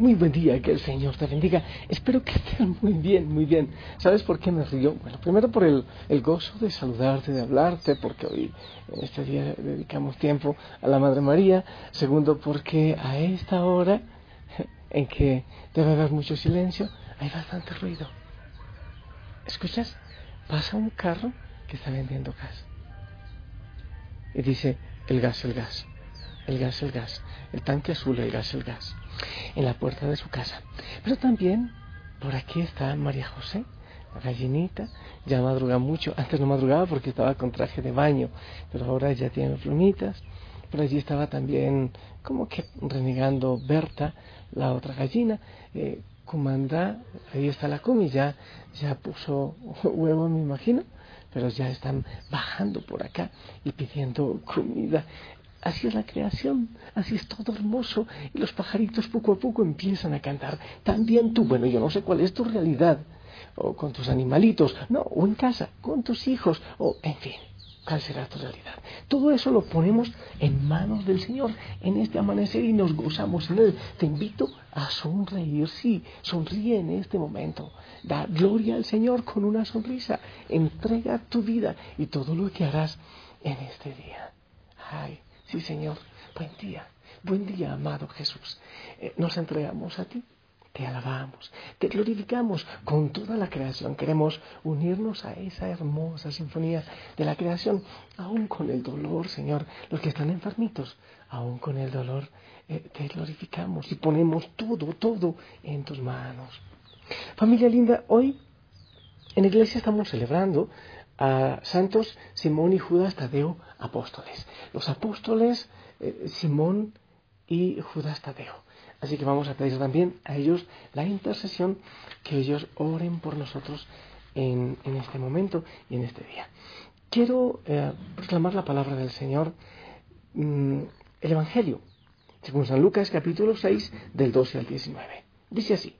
muy buen día, que el Señor te bendiga. Espero que estés muy bien, muy bien. ¿Sabes por qué me río? Bueno, primero por el, el gozo de saludarte, de hablarte, porque hoy, en este día, dedicamos tiempo a la Madre María. Segundo, porque a esta hora, en que debe haber mucho silencio, hay bastante ruido. ¿Escuchas? Pasa un carro que está vendiendo gas. Y dice, el gas, el gas el gas, el gas, el tanque azul, el gas, el gas, en la puerta de su casa. Pero también por aquí está María José, la gallinita, ya madruga mucho, antes no madrugaba porque estaba con traje de baño, pero ahora ya tiene plumitas. Por allí estaba también como que renegando Berta, la otra gallina. Eh, Comanda, ahí está la Cumi, ya, ya puso huevo, me imagino, pero ya están bajando por acá y pidiendo comida. Así es la creación, así es todo hermoso y los pajaritos poco a poco empiezan a cantar. También tú, bueno, yo no sé cuál es tu realidad, o con tus animalitos, no, o en casa, con tus hijos, o en fin, cuál será tu realidad. Todo eso lo ponemos en manos del Señor en este amanecer y nos gozamos en Él. Te invito a sonreír, sí, sonríe en este momento. Da gloria al Señor con una sonrisa. Entrega tu vida y todo lo que harás en este día. Sí, Señor. Buen día. Buen día, amado Jesús. Eh, nos entregamos a ti. Te alabamos, te glorificamos con toda la creación. Queremos unirnos a esa hermosa sinfonía de la creación, aún con el dolor, Señor. Los que están enfermitos, aún con el dolor, eh, te glorificamos y ponemos todo, todo en tus manos. Familia linda, hoy en la iglesia estamos celebrando a santos Simón y Judas Tadeo apóstoles. Los apóstoles eh, Simón y Judas Tadeo. Así que vamos a pedir también a ellos la intercesión, que ellos oren por nosotros en, este momento y en este día. Quiero eh, proclamar la palabra del Señor, mm, el Evangelio, según San Lucas capítulo 6 del 12 al 19. Dice así,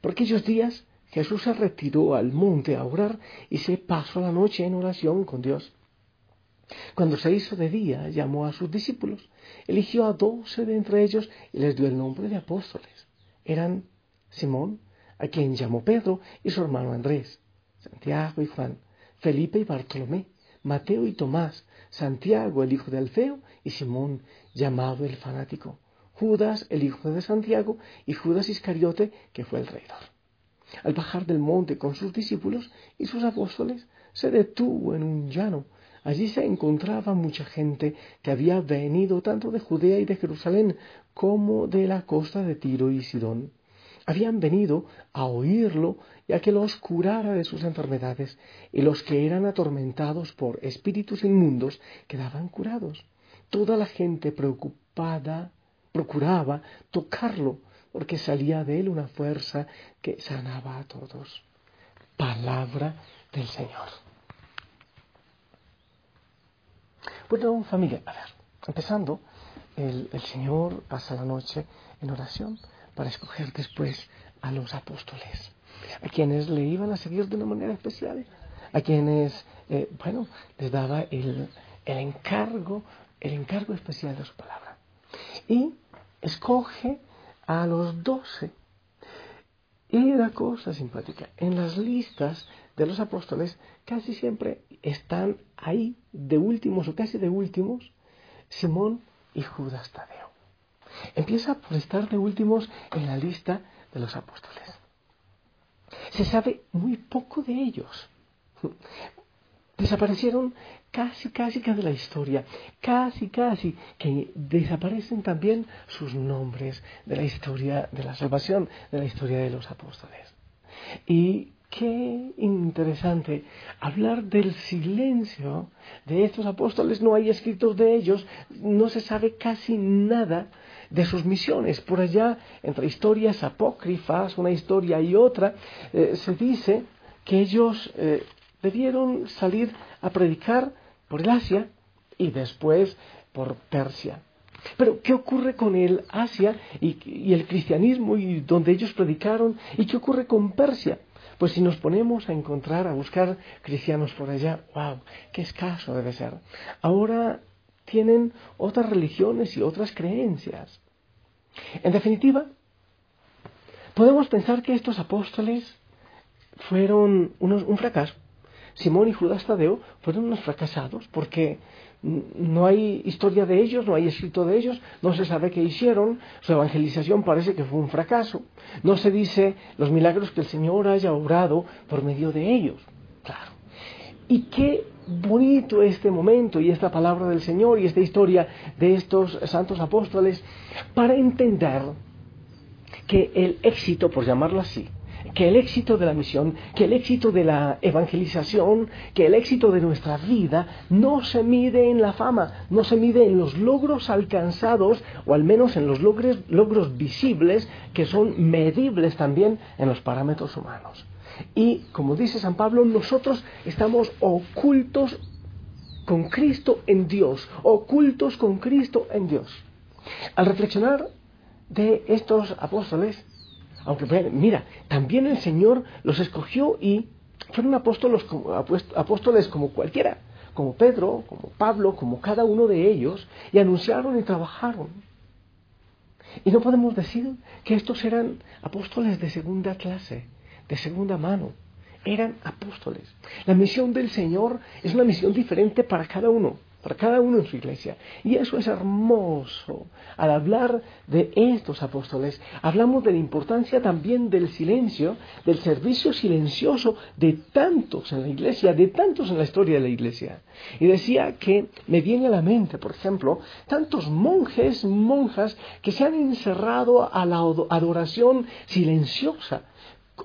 por aquellos días Jesús se retiró al monte a orar y se pasó la noche en oración con Dios. Cuando se hizo de día, llamó a sus discípulos, eligió a doce de entre ellos y les dio el nombre de apóstoles. Eran Simón, a quien llamó Pedro, y su hermano Andrés, Santiago y Juan, Felipe y Bartolomé, Mateo y Tomás, Santiago el hijo de Alfeo y Simón llamado el fanático, Judas el hijo de Santiago y Judas Iscariote que fue el traidor. Al bajar del monte con sus discípulos y sus apóstoles, se detuvo en un llano. Allí se encontraba mucha gente que había venido tanto de Judea y de Jerusalén como de la costa de Tiro y Sidón. Habían venido a oírlo y a que los curara de sus enfermedades, y los que eran atormentados por espíritus inmundos quedaban curados. Toda la gente preocupada procuraba tocarlo porque salía de él una fuerza que sanaba a todos. Palabra del Señor. Bueno, familia, a ver, empezando, el, Señor pasa la noche en oración para escoger después a los apóstoles, a quienes le iban a seguir de una manera especial, a quienes, eh, bueno, les daba el, el encargo, el encargo especial de su palabra. Y escoge a los doce. Y la cosa simpática, en las listas de los apóstoles casi siempre están ahí de últimos o casi de últimos Simón y Judas Tadeo. Empieza por estar de últimos en la lista de los apóstoles. Se sabe muy poco de ellos desaparecieron casi, casi que de la historia, casi, casi que desaparecen también sus nombres de la historia de la salvación, de la historia de los apóstoles. Y qué interesante hablar del silencio de estos apóstoles, no hay escritos de ellos, no se sabe casi nada de sus misiones. Por allá, entre historias apócrifas, una historia y otra, eh, se dice que ellos eh, debieron salir a predicar por el Asia y después por Persia. Pero, ¿qué ocurre con el Asia y, el cristianismo y donde ellos predicaron? ¿Y qué ocurre con Persia? Pues si nos ponemos a encontrar, a buscar cristianos por allá, wow, qué escaso debe ser. Ahora tienen otras religiones y otras creencias. En definitiva, podemos pensar que estos apóstoles fueron un fracaso. Simón y Judas Tadeo fueron unos fracasados porque no hay historia de ellos, no hay escrito de ellos, no se sabe qué hicieron, su evangelización parece que fue un fracaso, no se dice los milagros que el Señor haya obrado por medio de ellos. Claro. Y qué bonito este momento y esta palabra del Señor y esta historia de estos santos apóstoles para entender que el éxito, por llamarlo así, que el éxito de la misión, que el éxito de la evangelización, que el éxito de nuestra vida no se mide en la fama, no se mide en los logros alcanzados o al menos en los logros, visibles que son medibles también en los parámetros humanos. Y como dice San Pablo, nosotros estamos ocultos con Cristo en Dios, ocultos con Cristo en Dios. Al reflexionar de estos apóstoles, aunque mira, también el Señor los escogió y fueron apóstoles como, apóstoles como cualquiera, como Pedro, como Pablo, como cada uno de ellos, y anunciaron y trabajaron. Y no podemos decir que estos eran apóstoles de segunda clase, de segunda mano. Eran apóstoles. La misión del Señor es una misión diferente para cada uno para cada uno en su iglesia. Y eso es hermoso. Al hablar de estos apóstoles, hablamos de la importancia también del silencio, del servicio silencioso de tantos en la iglesia, de tantos en la historia de la iglesia. Y decía que me viene a la mente, por ejemplo, tantos monjes, monjas que se han encerrado a la adoración silenciosa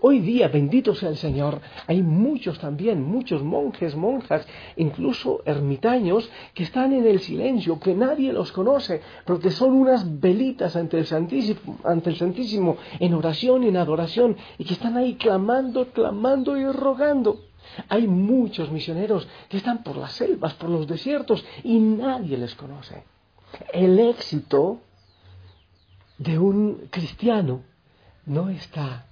Hoy día, bendito sea el Señor, hay muchos también, muchos monjes, monjas, incluso ermitaños, que están en el silencio, que nadie los conoce, pero que son unas velitas ante el Santísimo, ante el Santísimo en oración en adoración, y que están ahí clamando, clamando y rogando. Hay muchos misioneros que están por las selvas, por los desiertos, y nadie les conoce. El éxito de un cristiano no está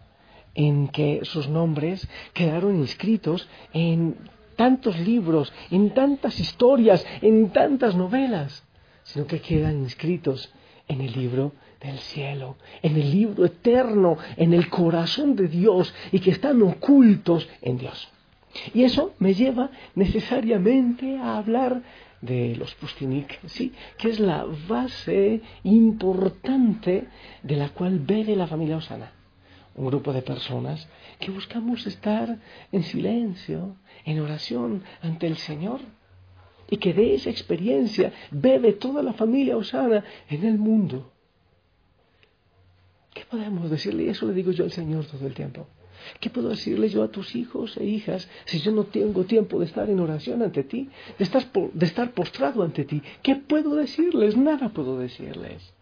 en que sus nombres quedaron inscritos en tantos libros, en tantas historias, en tantas novelas, sino que quedan inscritos en el libro del cielo, en el libro eterno, en el corazón de Dios y que están ocultos en Dios. Y eso me lleva necesariamente a hablar de los Pustinik, ¿sí? que es la base importante de la cual bebe la familia Osana un grupo de personas que buscamos estar en silencio, en oración ante el Señor. Y que de esa experiencia bebe toda la familia Osana en el mundo. ¿Qué podemos decirle? Y eso le digo yo al Señor todo el tiempo. ¿Qué puedo decirle yo a tus hijos e hijas si yo no tengo tiempo de estar en oración ante ti, de estar, de estar postrado ante ti? ¿Qué puedo decirles? Nada puedo decirles.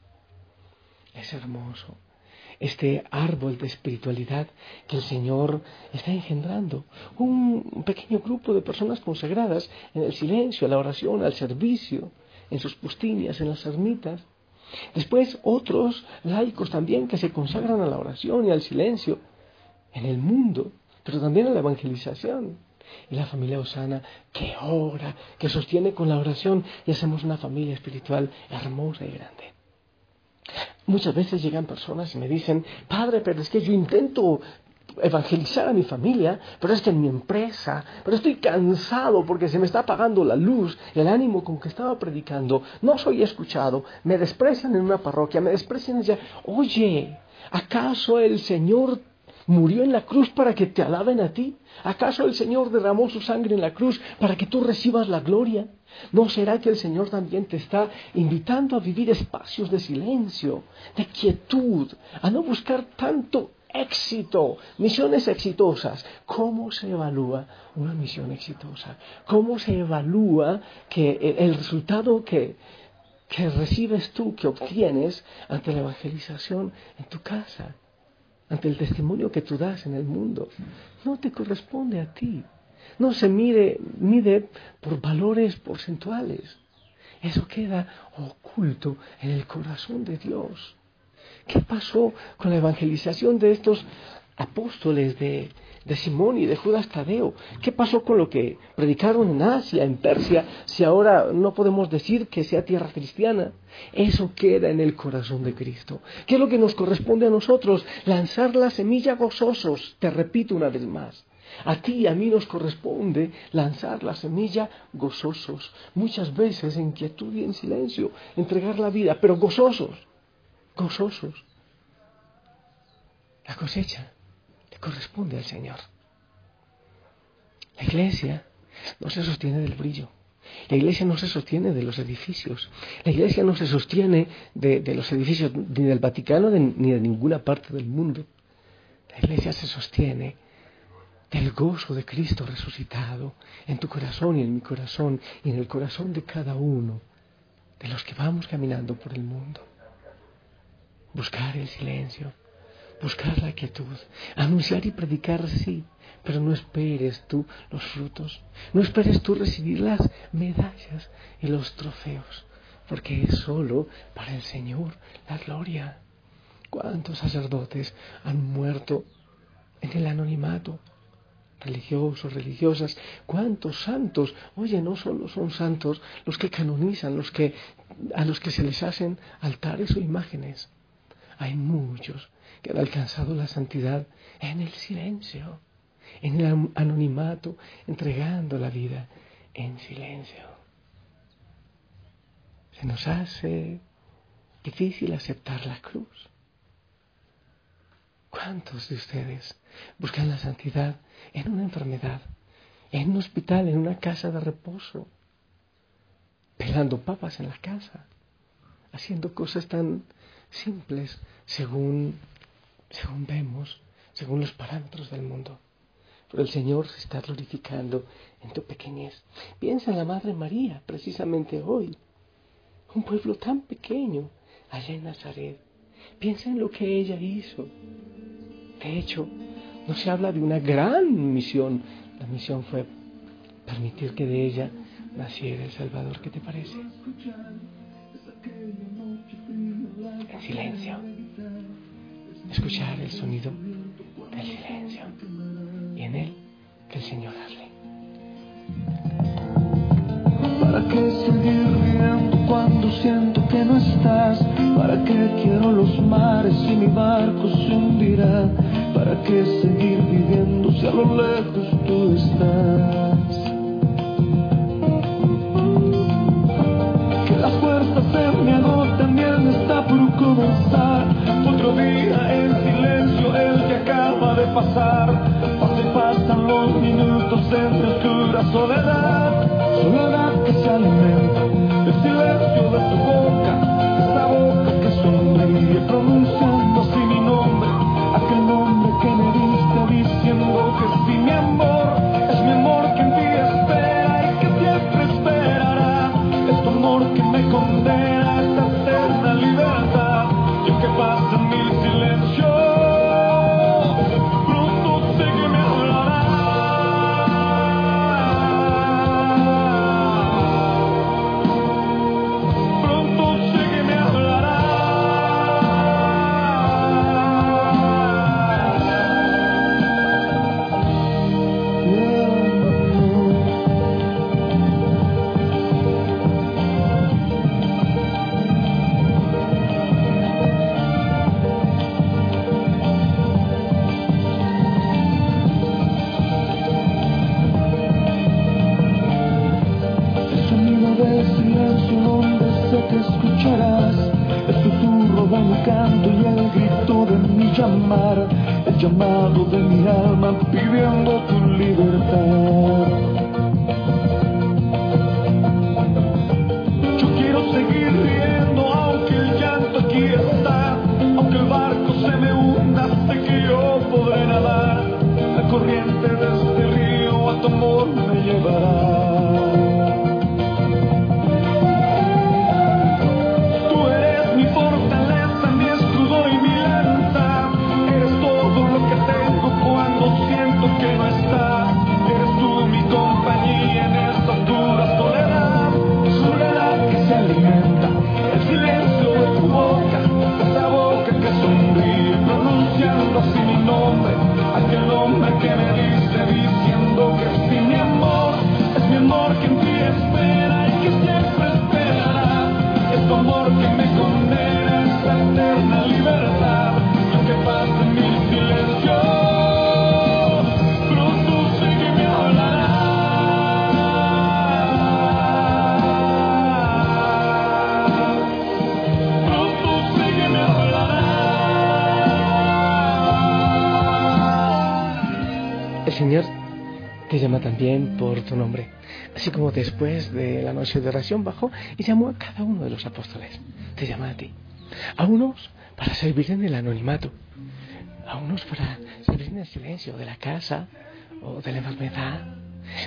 Es hermoso este árbol de espiritualidad que el Señor está engendrando. Un pequeño grupo de personas consagradas en el silencio, a la oración, al servicio, en sus pustinias, en las ermitas. Después otros laicos también que se consagran a la oración y al silencio en el mundo, pero también a la evangelización. Y la familia Osana que ora, que sostiene con la oración y hacemos una familia espiritual hermosa y grande. Muchas veces llegan personas y me dicen, padre, pero es que yo intento evangelizar a mi familia, pero es que en mi empresa, pero estoy cansado porque se me está apagando la luz, el ánimo con que estaba predicando, no soy escuchado, me desprecian en una parroquia, me desprecian allá. Oye, ¿acaso el Señor murió en la cruz para que te alaben a ti? ¿Acaso el Señor derramó su sangre en la cruz para que tú recibas la gloria? ¿No será que el Señor también te está invitando a vivir espacios de silencio, de quietud, a no buscar tanto éxito, misiones exitosas? ¿Cómo se evalúa una misión exitosa? ¿Cómo se evalúa que el resultado que, que recibes tú, que obtienes ante la evangelización en tu casa, ante el testimonio que tú das en el mundo, no te corresponde a ti. No se mide, mide por valores porcentuales. Eso queda oculto en el corazón de Dios. ¿Qué pasó con la evangelización de estos apóstoles de, de Simón y de Judas Tadeo? ¿Qué pasó con lo que predicaron en Asia, en Persia, si ahora no podemos decir que sea tierra cristiana? Eso queda en el corazón de Cristo. ¿Qué es lo que nos corresponde a nosotros? Lanzar la semilla gozosos, te repito una vez más. A ti y a mí nos corresponde lanzar la semilla gozosos, muchas veces en quietud y en silencio, entregar la vida, pero gozosos, gozosos. La cosecha corresponde al Señor. La iglesia no se sostiene del brillo. La iglesia no se sostiene de los edificios. La iglesia no se sostiene de, los edificios ni del Vaticano ni de ninguna parte del mundo. La iglesia se sostiene del gozo de Cristo resucitado en tu corazón y en mi corazón y en el corazón de cada uno de los que vamos caminando por el mundo. Buscar el silencio, buscar la quietud, anunciar y predicar sí, pero no esperes tú los frutos, no esperes tú recibir las medallas y los trofeos, porque es solo para el Señor la gloria. ¿Cuántos sacerdotes han muerto en el anonimato? religiosos, religiosas, cuántos santos, oye, no solo son santos los que canonizan, los que a los que se les hacen altares o imágenes. Hay muchos que han alcanzado la santidad en el silencio, en el anonimato, entregando la vida en silencio. Se nos hace difícil aceptar la cruz. ¿Cuántos de ustedes buscan la santidad en una enfermedad, en un hospital, en una casa de reposo, pelando papas en la casa, haciendo cosas tan simples según según vemos, según los parámetros del mundo. Pero el Señor se está glorificando en tu pequeñez. Piensa en la Madre María, precisamente hoy. Un pueblo tan pequeño allá en Nazaret. Piensa en lo que ella hizo. De hecho, no se habla de una gran misión. La misión fue permitir que de ella naciera el Salvador. ¿Qué te parece? En silencio escuchar el sonido del silencio y en él que el Señor hable. ¿Para qué seguir riendo cuando siento que no estás? ¿Para qué quiero los mares y mi barco se hundirá? ¿Para qué seguir viviendo si a lo lejos tú estás? Que las fuerzas se me agotan, bien está por comenzar otro día pasar. Pasan y pasan los minutos en mi oscura soledad. Soledad que se alimenta el silencio de tu boca. Esa boca que sonríe pronunciando llamado de mi alma pidiendo también por tu nombre, así como después de la noche de oración bajó y llamó a cada uno de los apóstoles. Te llama a ti. A unos para servir en el anonimato, a unos para servir en el silencio de la casa o de la enfermedad.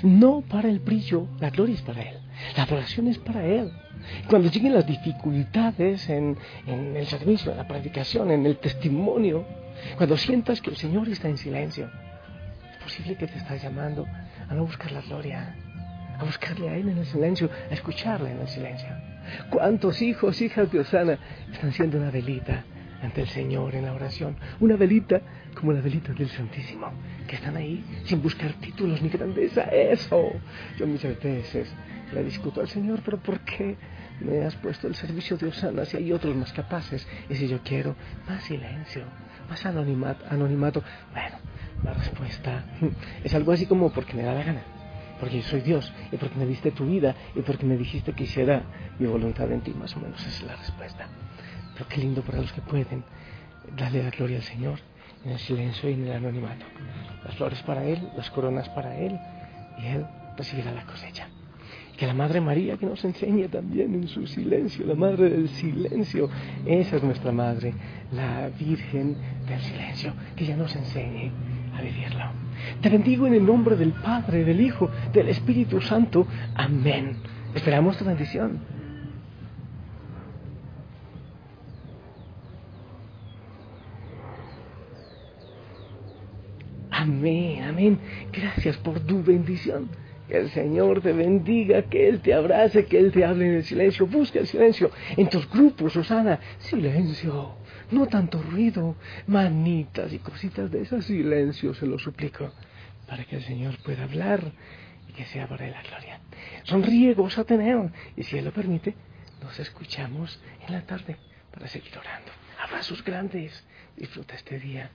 No para el brillo, la gloria es para Él, la adoración es para Él. Cuando lleguen las dificultades en, en el servicio, en la predicación, en el testimonio, cuando sientas que el Señor está en silencio, es posible que te está llamando a no buscar la gloria, a buscarle a Él en el silencio, a escucharle en el silencio. ¿Cuántos hijos, hijas de Osana están siendo una velita ante el Señor en la oración? Una velita como la velita del Santísimo, que están ahí sin buscar títulos ni grandeza. Eso. Yo muchas veces le discuto al Señor, pero ¿por qué me has puesto el servicio de Osana si hay otros más capaces? Y si yo quiero más silencio, más anonimato, anonimato. Bueno, la respuesta es algo así como porque me da la gana porque yo soy Dios y porque me diste tu vida y porque me dijiste que hiciera mi voluntad en ti, más o menos esa es la respuesta. Pero qué lindo para los que pueden darle la gloria al Señor en el silencio y en el anonimato. Las flores para Él, las coronas para Él y Él recibirá la cosecha. Que la Madre María que nos enseñe también en su silencio, la Madre del silencio, esa es nuestra Madre, la Virgen del silencio, que ya nos enseñe a vivirlo. Te bendigo en el nombre del Padre, del Hijo, del Espíritu Santo. Amén. Esperamos tu bendición. Amén, amén. Gracias por tu bendición. Que el Señor te bendiga, que Él te abrace, que Él te hable en el silencio. Busca el silencio en tus grupos, Susana. Silencio. No tanto ruido, manitas y cositas de ese silencio, se lo suplico, para que el Señor pueda hablar y que sea para la gloria. Sonríe, goza tener, y si Él lo permite, nos escuchamos en la tarde para seguir orando. Abrazos grandes, disfruta este día.